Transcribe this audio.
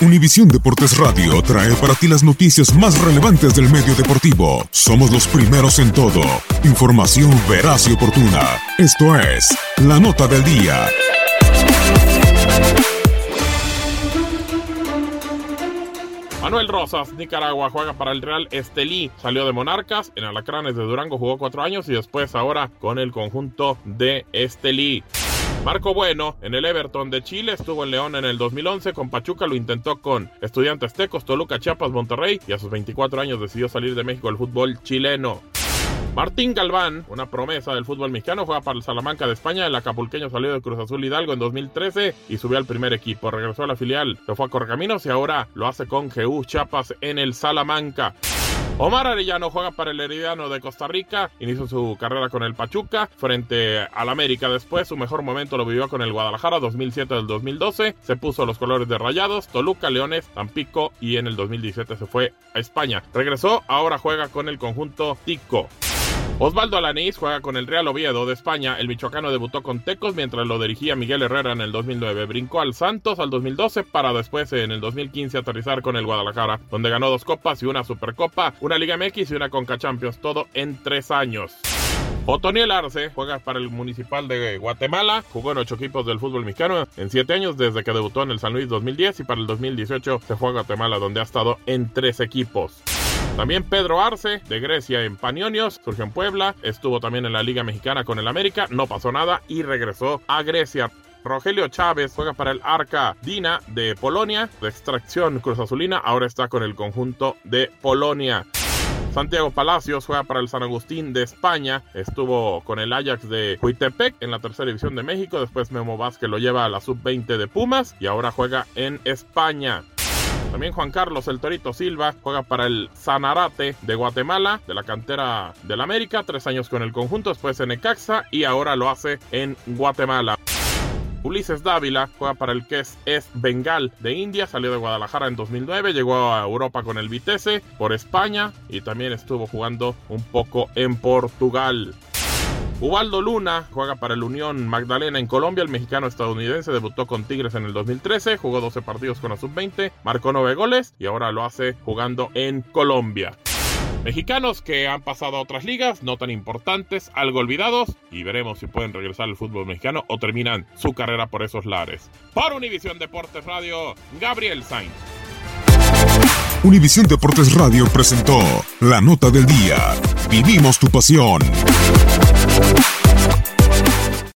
Univisión Deportes Radio trae para ti las noticias más relevantes del medio deportivo. Somos los primeros en todo. Información veraz y oportuna. Esto es La Nota del Día. Manuel Rosas, Nicaragua, juega para el Real Estelí. Salió de Monarcas, en Alacranes de Durango jugó cuatro años y después ahora con el conjunto de Estelí. Marco Bueno, en el Everton de Chile, estuvo en León en el 2011, con Pachuca lo intentó con Estudiantes Tecos, Toluca, Chiapas, Monterrey y a sus 24 años decidió salir de México del fútbol chileno. Martín Galván, una promesa del fútbol mexicano, juega para el Salamanca de España. El acapulqueño salió de Cruz Azul Hidalgo en 2013 y subió al primer equipo. Regresó a la filial, se fue a Correcaminos y ahora lo hace con GU Chiapas en el Salamanca. Omar Arellano juega para el Herediano de Costa Rica, inició su carrera con el Pachuca frente al América después, su mejor momento lo vivió con el Guadalajara 2007 del 2012, se puso los colores de Rayados, Toluca, Leones, Tampico y en el 2017 se fue a España. Regresó, ahora juega con el conjunto Tico. Osvaldo Alanís juega con el Real Oviedo de España. El michoacano debutó con Tecos mientras lo dirigía Miguel Herrera en el 2009. Brincó al Santos al 2012 para después en el 2015 aterrizar con el Guadalajara, donde ganó dos copas y una Supercopa, una Liga MX y una Conca Champions, todo en tres años. Otoniel Arce juega para el Municipal de Guatemala, jugó en ocho equipos del fútbol mexicano en siete años desde que debutó en el San Luis 2010 y para el 2018 se fue a Guatemala donde ha estado en tres equipos. También Pedro Arce, de Grecia en Panionios, surgió en Puebla, estuvo también en la Liga Mexicana con el América, no pasó nada y regresó a Grecia. Rogelio Chávez juega para el Arca Dina de Polonia, de extracción Cruz Azulina, ahora está con el conjunto de Polonia. Santiago Palacios juega para el San Agustín de España, estuvo con el Ajax de Huitepec en la tercera división de México, después Memo Vázquez lo lleva a la sub-20 de Pumas y ahora juega en España. También Juan Carlos El Torito Silva juega para el Sanarate de Guatemala, de la cantera del América, tres años con el conjunto, después en Ecaxa y ahora lo hace en Guatemala. Ulises Dávila juega para el que es Bengal de India, salió de Guadalajara en 2009, llegó a Europa con el Vitesse por España y también estuvo jugando un poco en Portugal. Ubaldo Luna juega para el Unión Magdalena en Colombia. El mexicano estadounidense debutó con Tigres en el 2013, jugó 12 partidos con la sub-20, marcó 9 goles y ahora lo hace jugando en Colombia. Mexicanos que han pasado a otras ligas, no tan importantes, algo olvidados, y veremos si pueden regresar al fútbol mexicano o terminan su carrera por esos lares. Para Univisión Deportes Radio, Gabriel Sainz. Univisión Deportes Radio presentó la nota del día. Vivimos tu pasión. Thank